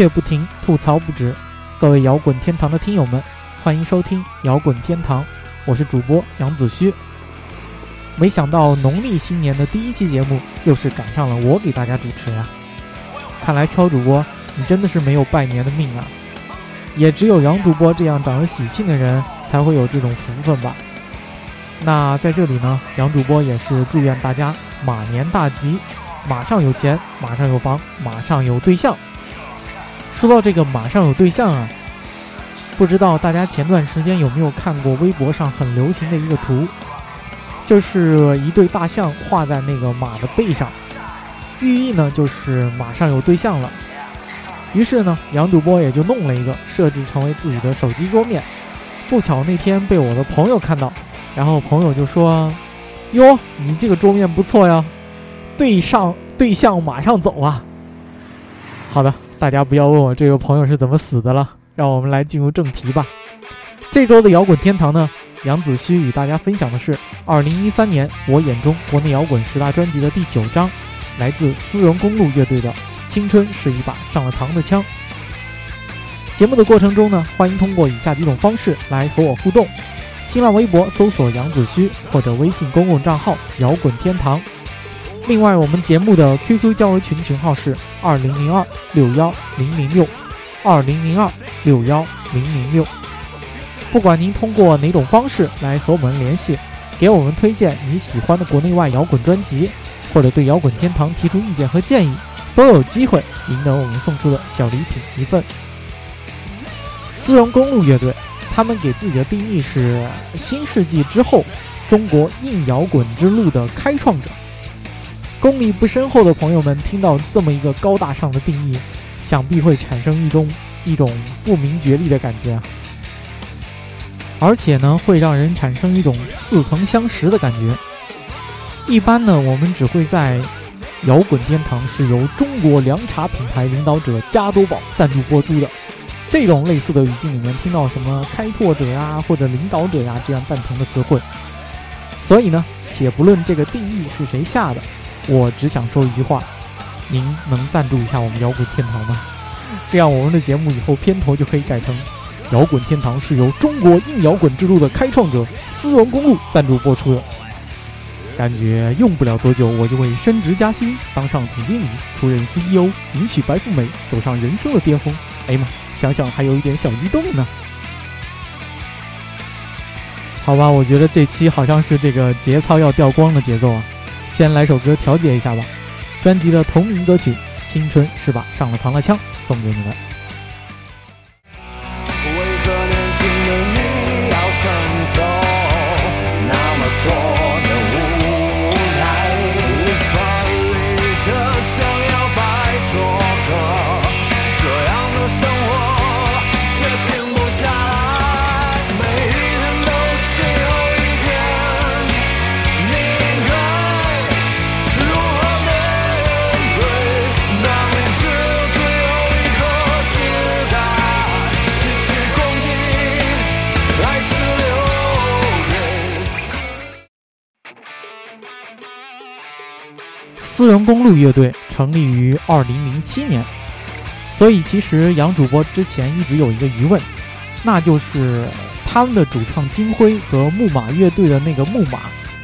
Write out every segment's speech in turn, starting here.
却不停，吐槽不止。各位摇滚天堂的听友们，欢迎收听摇滚天堂，我是主播杨子虚。没想到农历新年的第一期节目，又是赶上了我给大家主持呀。看来飘主播，你真的是没有拜年的命啊！也只有杨主播这样长得喜庆的人，才会有这种福分吧。那在这里呢，杨主播也是祝愿大家马年大吉，马上有钱，马上有房，马上有对象。说到这个马上有对象啊，不知道大家前段时间有没有看过微博上很流行的一个图，就是一对大象画在那个马的背上，寓意呢就是马上有对象了。于是呢，杨主播也就弄了一个，设置成为自己的手机桌面。不巧那天被我的朋友看到。然后朋友就说：“哟，你这个桌面不错呀，对上对象马上走啊。”好的，大家不要问我这个朋友是怎么死的了，让我们来进入正题吧。这周的摇滚天堂呢，杨子虚与大家分享的是2013年我眼中国内摇滚十大专辑的第九章，来自丝绒公路乐队的《青春是一把上了膛的枪》。节目的过程中呢，欢迎通过以下几种方式来和我互动。新浪微博搜索杨子虚，或者微信公共账号摇滚天堂。另外，我们节目的 QQ 交流群群号是二零零二六幺零零六二零零二六幺零零六。不管您通过哪种方式来和我们联系，给我们推荐你喜欢的国内外摇滚专辑，或者对摇滚天堂提出意见和建议，都有机会赢得我们送出的小礼品一份。丝绒公路乐队。他们给自己的定义是新世纪之后中国硬摇滚之路的开创者。功力不深厚的朋友们听到这么一个高大上的定义，想必会产生一种一种不明觉厉的感觉，而且呢，会让人产生一种似曾相识的感觉。一般呢，我们只会在摇滚天堂是由中国凉茶品牌领导者加多宝赞助播出的。这种类似的语境里面听到什么开拓者呀或者领导者呀这样蛋疼的词汇，所以呢，且不论这个定义是谁下的，我只想说一句话：您能赞助一下我们摇滚天堂吗？这样我们的节目以后片头就可以改成“摇滚天堂是由中国硬摇滚之路的开创者丝绒公路赞助播出的”。感觉用不了多久，我就会升职加薪，当上总经理，出任 CEO，迎娶白富美，走上人生的巅峰。哎呀妈！想想还有一点小激动呢。好吧，我觉得这期好像是这个节操要掉光的节奏啊。先来首歌调节一下吧。专辑的同名歌曲《青春是把上了膛的枪》送给你们。丝绒公路乐队成立于二零零七年，所以其实杨主播之前一直有一个疑问，那就是他们的主唱金辉和木马乐队的那个木马，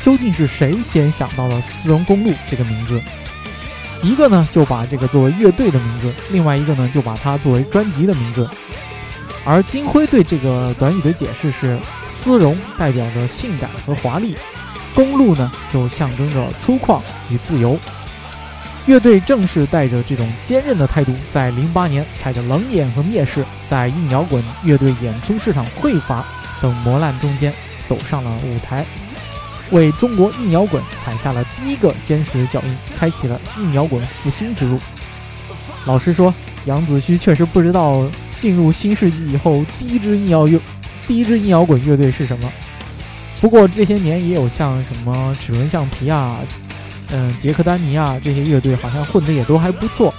究竟是谁先想到了丝绒公路这个名字？一个呢就把这个作为乐队的名字，另外一个呢就把它作为专辑的名字。而金辉对这个短语的解释是：丝绒代表着性感和华丽，公路呢就象征着粗犷与自由。乐队正是带着这种坚韧的态度，在零八年踩着冷眼和蔑视，在硬摇滚乐队演出市场匮乏等磨难中间走上了舞台，为中国硬摇滚踩下了第一个坚实脚印，开启了硬摇滚复兴之路。老实说，杨子虚确实不知道进入新世纪以后第一支硬摇乐、第一支硬摇滚乐队是什么。不过这些年也有像什么齿轮橡皮啊。嗯，杰克丹尼啊，这些乐队好像混的也都还不错，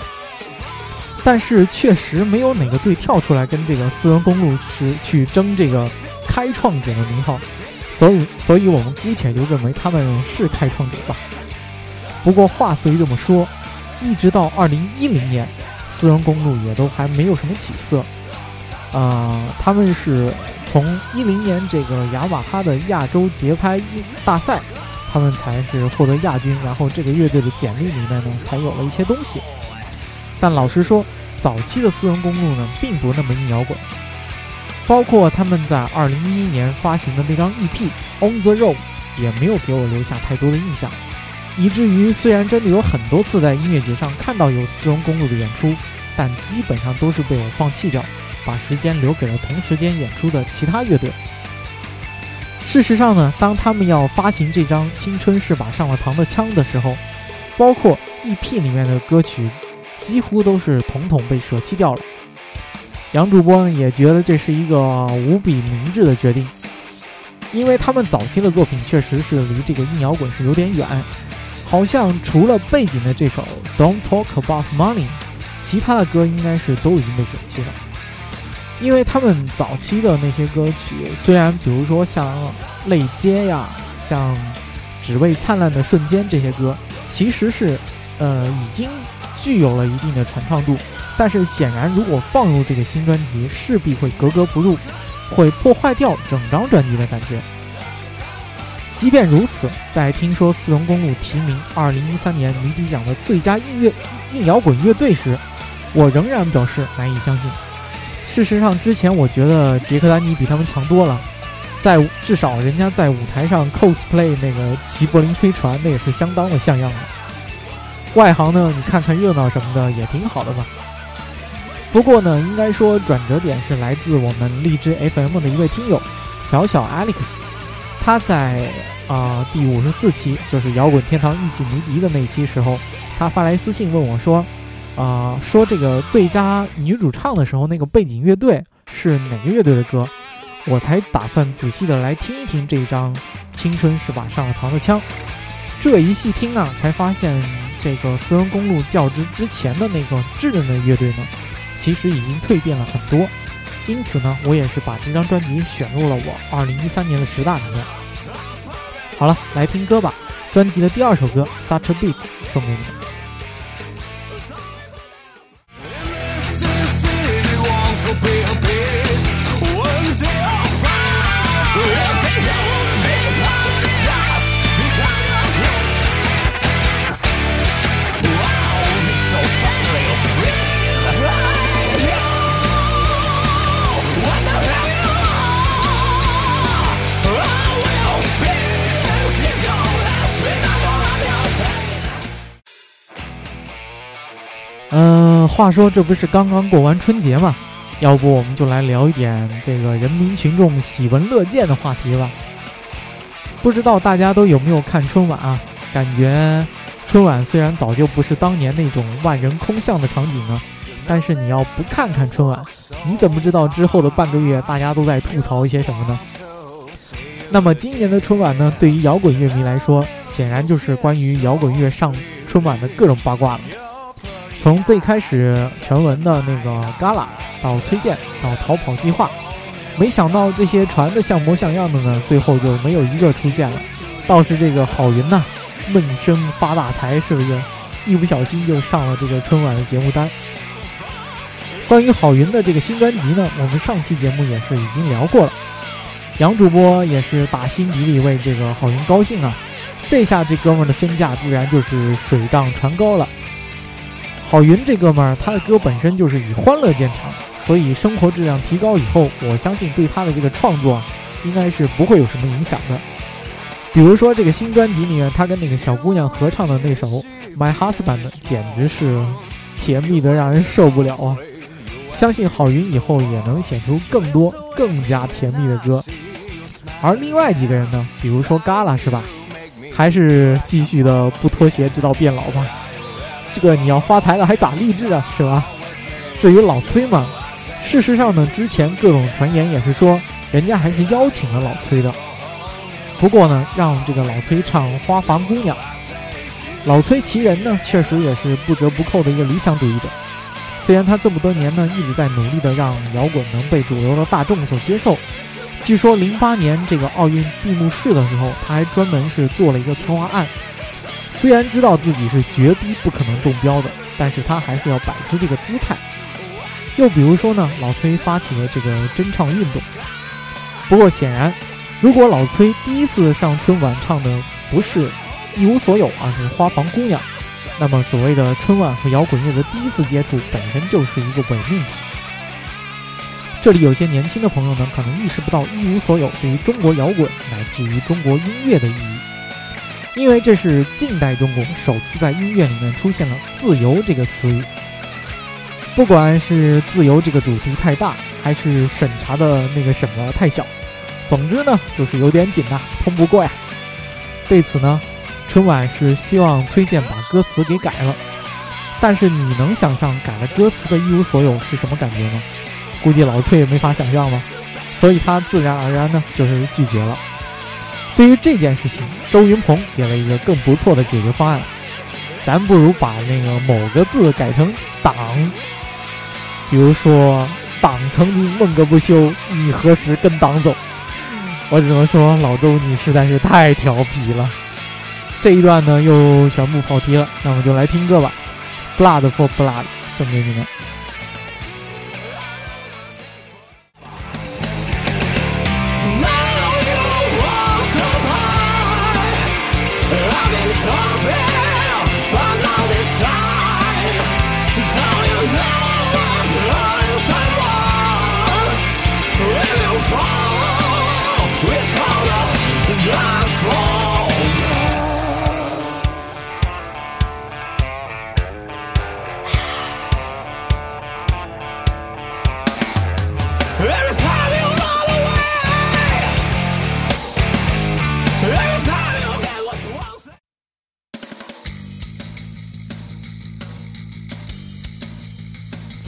但是确实没有哪个队跳出来跟这个私人公路是去争这个开创者的名号，所以，所以我们姑且就认为他们是开创者吧。不过话虽这么说，一直到二零一零年，私人公路也都还没有什么起色。呃，他们是从一零年这个雅马哈的亚洲节拍大赛，他们才是获得亚军，然后这个乐队的简历里面呢，才有了一些东西。但老实说，早期的私人公路呢，并不那么硬摇滚，包括他们在二零一一年发行的那张 EP《On the Road》，也没有给我留下太多的印象，以至于虽然真的有很多次在音乐节上看到有私人公路的演出，但基本上都是被我放弃掉。把时间留给了同时间演出的其他乐队。事实上呢，当他们要发行这张《青春是把上了膛的枪》的时候，包括 EP 里面的歌曲，几乎都是统统被舍弃掉了。杨主播呢也觉得这是一个无比明智的决定，因为他们早期的作品确实是离这个硬摇滚是有点远，好像除了背景的这首《Don't Talk About Money》，其他的歌应该是都已经被舍弃了。因为他们早期的那些歌曲，虽然比如说像《泪街》呀、像《只为灿烂的瞬间》这些歌，其实是，呃，已经具有了一定的传唱度，但是显然如果放入这个新专辑，势必会格格不入，会破坏掉整张专辑的感觉。即便如此，在听说四荣公路提名2013年迷笛奖的最佳音乐硬摇滚乐队时，我仍然表示难以相信。事实上，之前我觉得杰克丹尼比他们强多了，在至少人家在舞台上 cosplay 那个齐柏林飞船，那也是相当的像样的。外行呢，你看看热闹什么的也挺好的嘛。不过呢，应该说转折点是来自我们荔枝 FM 的一位听友小小 Alex，他在啊第五十四期就是摇滚天堂一起迷笛的那期时候，他发来私信问我说。啊，说这个最佳女主唱的时候，那个背景乐队是哪个乐队的歌？我才打算仔细的来听一听这一张《青春是把上了膛的枪》。这一细听啊，才发现这个私人公路较之之前的那个稚嫩的乐队呢，其实已经蜕变了很多。因此呢，我也是把这张专辑选入了我2013年的十大里面。好了，来听歌吧。专辑的第二首歌《Such a Beach》送给你。话说这不是刚刚过完春节吗？要不我们就来聊一点这个人民群众喜闻乐见的话题吧。不知道大家都有没有看春晚啊？感觉春晚虽然早就不是当年那种万人空巷的场景了，但是你要不看看春晚，你怎么知道之后的半个月大家都在吐槽一些什么呢？那么今年的春晚呢，对于摇滚乐迷来说，显然就是关于摇滚乐上春晚的各种八卦了。从最开始全文的那个 Gala 到崔健到逃跑计划，没想到这些传的像模像样的呢，最后就没有一个出现了。倒是这个郝云呐，闷声发大财，是不是？一不小心就上了这个春晚的节目单。关于郝云的这个新专辑呢，我们上期节目也是已经聊过了。杨主播也是打心底里为这个郝云高兴啊！这下这哥们的身价自然就是水涨船高了。郝云这哥们儿，他的歌本身就是以欢乐见长，所以生活质量提高以后，我相信对他的这个创作应该是不会有什么影响的。比如说这个新专辑里面，他跟那个小姑娘合唱的那首《My Husband》，简直是甜蜜的让人受不了啊！相信郝云以后也能写出更多更加甜蜜的歌。而另外几个人呢，比如说 Gala 是吧，还是继续的不脱鞋直到变老吧。这个你要发财了还咋励志啊，是吧？至于老崔嘛，事实上呢，之前各种传言也是说，人家还是邀请了老崔的。不过呢，让这个老崔唱《花房姑娘》，老崔其人呢，确实也是不折不扣的一个理想主义者。虽然他这么多年呢，一直在努力的让摇滚能被主流的大众所接受。据说零八年这个奥运闭幕式的时候，他还专门是做了一个策划案。虽然知道自己是绝逼不可能中标的，但是他还是要摆出这个姿态。又比如说呢，老崔发起了这个真唱运动。不过显然，如果老崔第一次上春晚唱的不是《一无所有》，而是《花房姑娘》，那么所谓的春晚和摇滚乐的第一次接触本身就是一个伪命题。这里有些年轻的朋友呢，可能意识不到《一无所有》对于中国摇滚乃至于中国音乐的意义，因为这是近代中国首次在音乐里面出现了“自由”这个词语。不管是自由这个主题太大，还是审查的那个什么太小，总之呢，就是有点紧呐，通不过呀。对此呢，春晚是希望崔健把歌词给改了，但是你能想象改了歌词的一无所有是什么感觉吗？估计老崔也没法想象吧，所以他自然而然呢就是拒绝了。对于这件事情，周云鹏给了一个更不错的解决方案，咱不如把那个某个字改成党。比如说，党曾经梦个不休，你何时跟党走？我只能说，老周你实在是太调皮了。这一段呢，又全部跑题了，那我们就来听歌吧，《Blood for Blood》送给你们。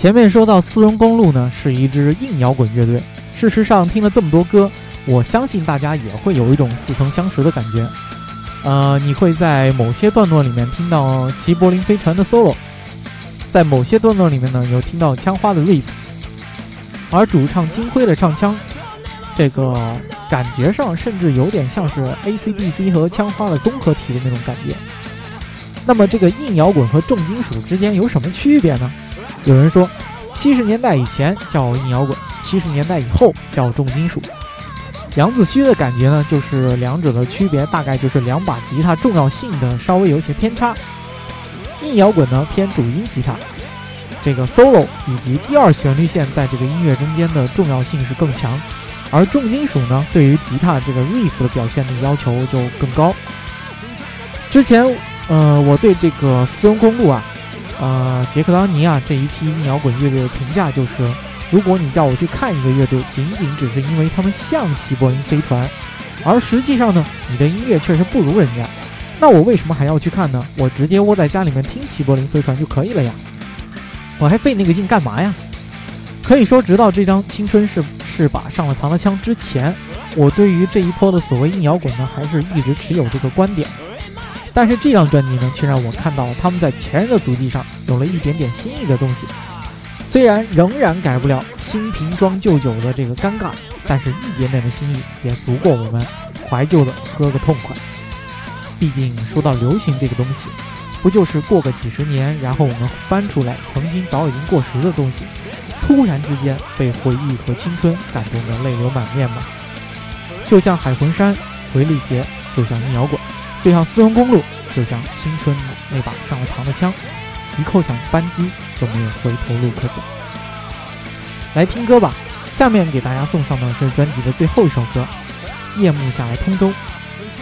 前面说到丝绒公路呢，是一支硬摇滚乐队。事实上，听了这么多歌，我相信大家也会有一种似曾相识的感觉。呃，你会在某些段落里面听到齐柏林飞船的 solo，在某些段落里面呢，有听到枪花的 riff，而主唱金辉的唱腔，这个感觉上甚至有点像是 AC/DC 和枪花的综合体的那种感觉。那么，这个硬摇滚和重金属之间有什么区别呢？有人说，七十年代以前叫硬摇滚，七十年代以后叫重金属。杨子虚的感觉呢，就是两者的区别大概就是两把吉他重要性的稍微有些偏差。硬摇滚呢偏主音吉他，这个 solo 以及第二旋律线在这个音乐中间的重要性是更强，而重金属呢对于吉他这个 riff 的表现的要求就更高。之前，呃，我对这个丝绒公路啊。呃，杰克当尼啊这一批摇滚乐队的评价就是：如果你叫我去看一个乐队，仅仅只是因为他们像齐柏林飞船，而实际上呢，你的音乐确实不如人家，那我为什么还要去看呢？我直接窝在家里面听齐柏林飞船就可以了呀，我还费那个劲干嘛呀？可以说，直到这张《青春是是把上了膛的枪》之前，我对于这一波的所谓硬摇滚呢，还是一直持有这个观点。但是这张专辑呢，却让我看到他们在前人的足迹上有了一点点新意的东西。虽然仍然改不了新瓶装旧酒的这个尴尬，但是一点点的新意也足够我们怀旧的喝个痛快。毕竟说到流行这个东西，不就是过个几十年，然后我们翻出来曾经早已经过时的东西，突然之间被回忆和青春感动得泪流满面吗？就像海魂衫、回力鞋，就像硬摇滚。就像丝绒公路，就像青春那把上了膛的枪，一扣响扳机就没有回头路可走。来听歌吧，下面给大家送上的是专辑的最后一首歌《夜幕下来通州》。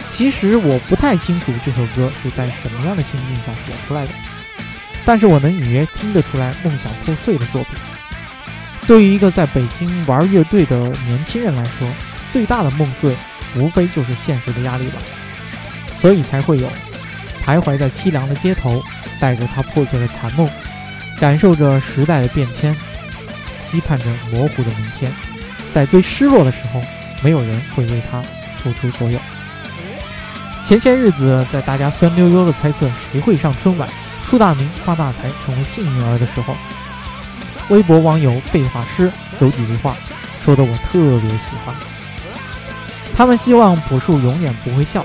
其实我不太清楚这首歌是在什么样的心境下写出来的，但是我能隐约听得出来梦想破碎的作品。对于一个在北京玩乐队的年轻人来说，最大的梦碎无非就是现实的压力吧。所以才会有徘徊在凄凉的街头，带着他破碎的残梦，感受着时代的变迁，期盼着模糊的明天。在最失落的时候，没有人会为他付出所有。前些日子，在大家酸溜溜的猜测谁会上春晚、出大名、发大财、成为幸运儿的时候，微博网友废话师有几句话说的我特别喜欢。他们希望朴树永远不会笑。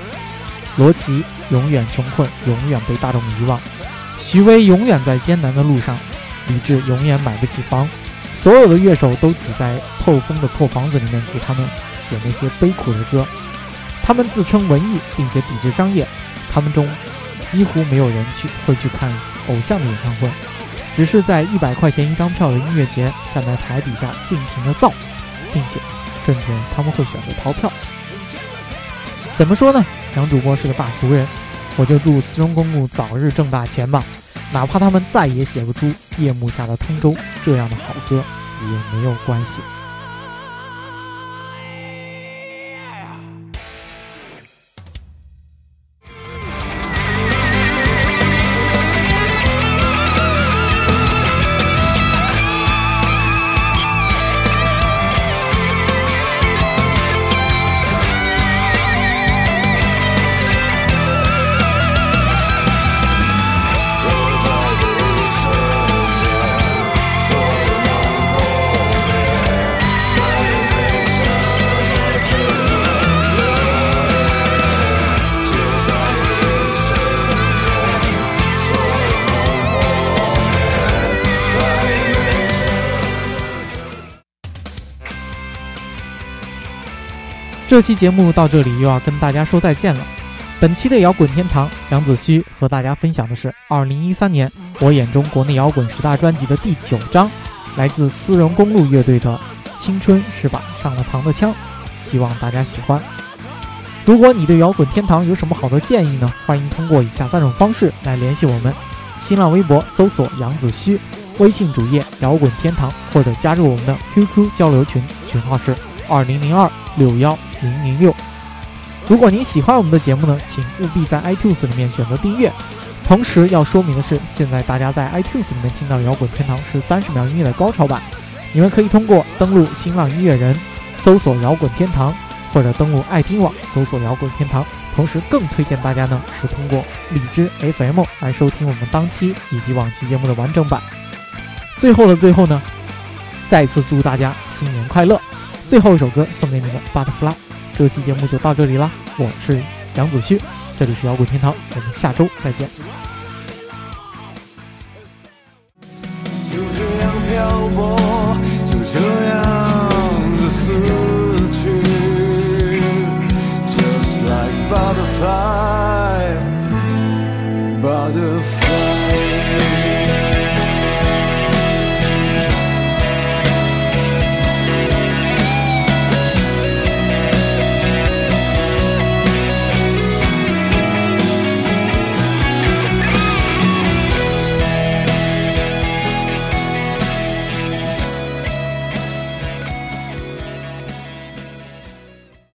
罗琦永远穷困，永远被大众遗忘。徐威永远在艰难的路上，李志永远买不起房，所有的乐手都挤在透风的破房子里面给他们写那些悲苦的歌。他们自称文艺，并且抵制商业。他们中几乎没有人去会去看偶像的演唱会，只是在一百块钱一张票的音乐节站在台底下尽情的造，并且甚至他们会选择逃票。怎么说呢？杨主播是个大俗人，我就祝四中公公早日挣大钱吧。哪怕他们再也写不出《夜幕下的通州》这样的好歌，也没有关系。这期节目到这里又要跟大家说再见了。本期的摇滚天堂，杨子虚和大家分享的是2013年我眼中国内摇滚十大专辑的第九张，来自丝绒公路乐队的《青春是把上了膛的枪》，希望大家喜欢。如果你对摇滚天堂有什么好的建议呢？欢迎通过以下三种方式来联系我们：新浪微博搜索杨子虚，微信主页摇滚天堂，或者加入我们的 QQ 交流群，群号是二零零二六幺。零零六，如果您喜欢我们的节目呢，请务必在 iTunes 里面选择订阅。同时要说明的是，现在大家在 iTunes 里面听到的摇滚天堂是三十秒音乐的高潮版，你们可以通过登录新浪音乐人搜索摇滚天堂，或者登录爱听网搜索摇滚天堂。同时更推荐大家呢是通过荔枝 FM 来收听我们当期以及往期节目的完整版。最后的最后呢，再次祝大家新年快乐！最后一首歌送给你们，Butterfly。这期节目就到这里啦，我是杨子旭，这里是摇滚天堂，我们下周再见。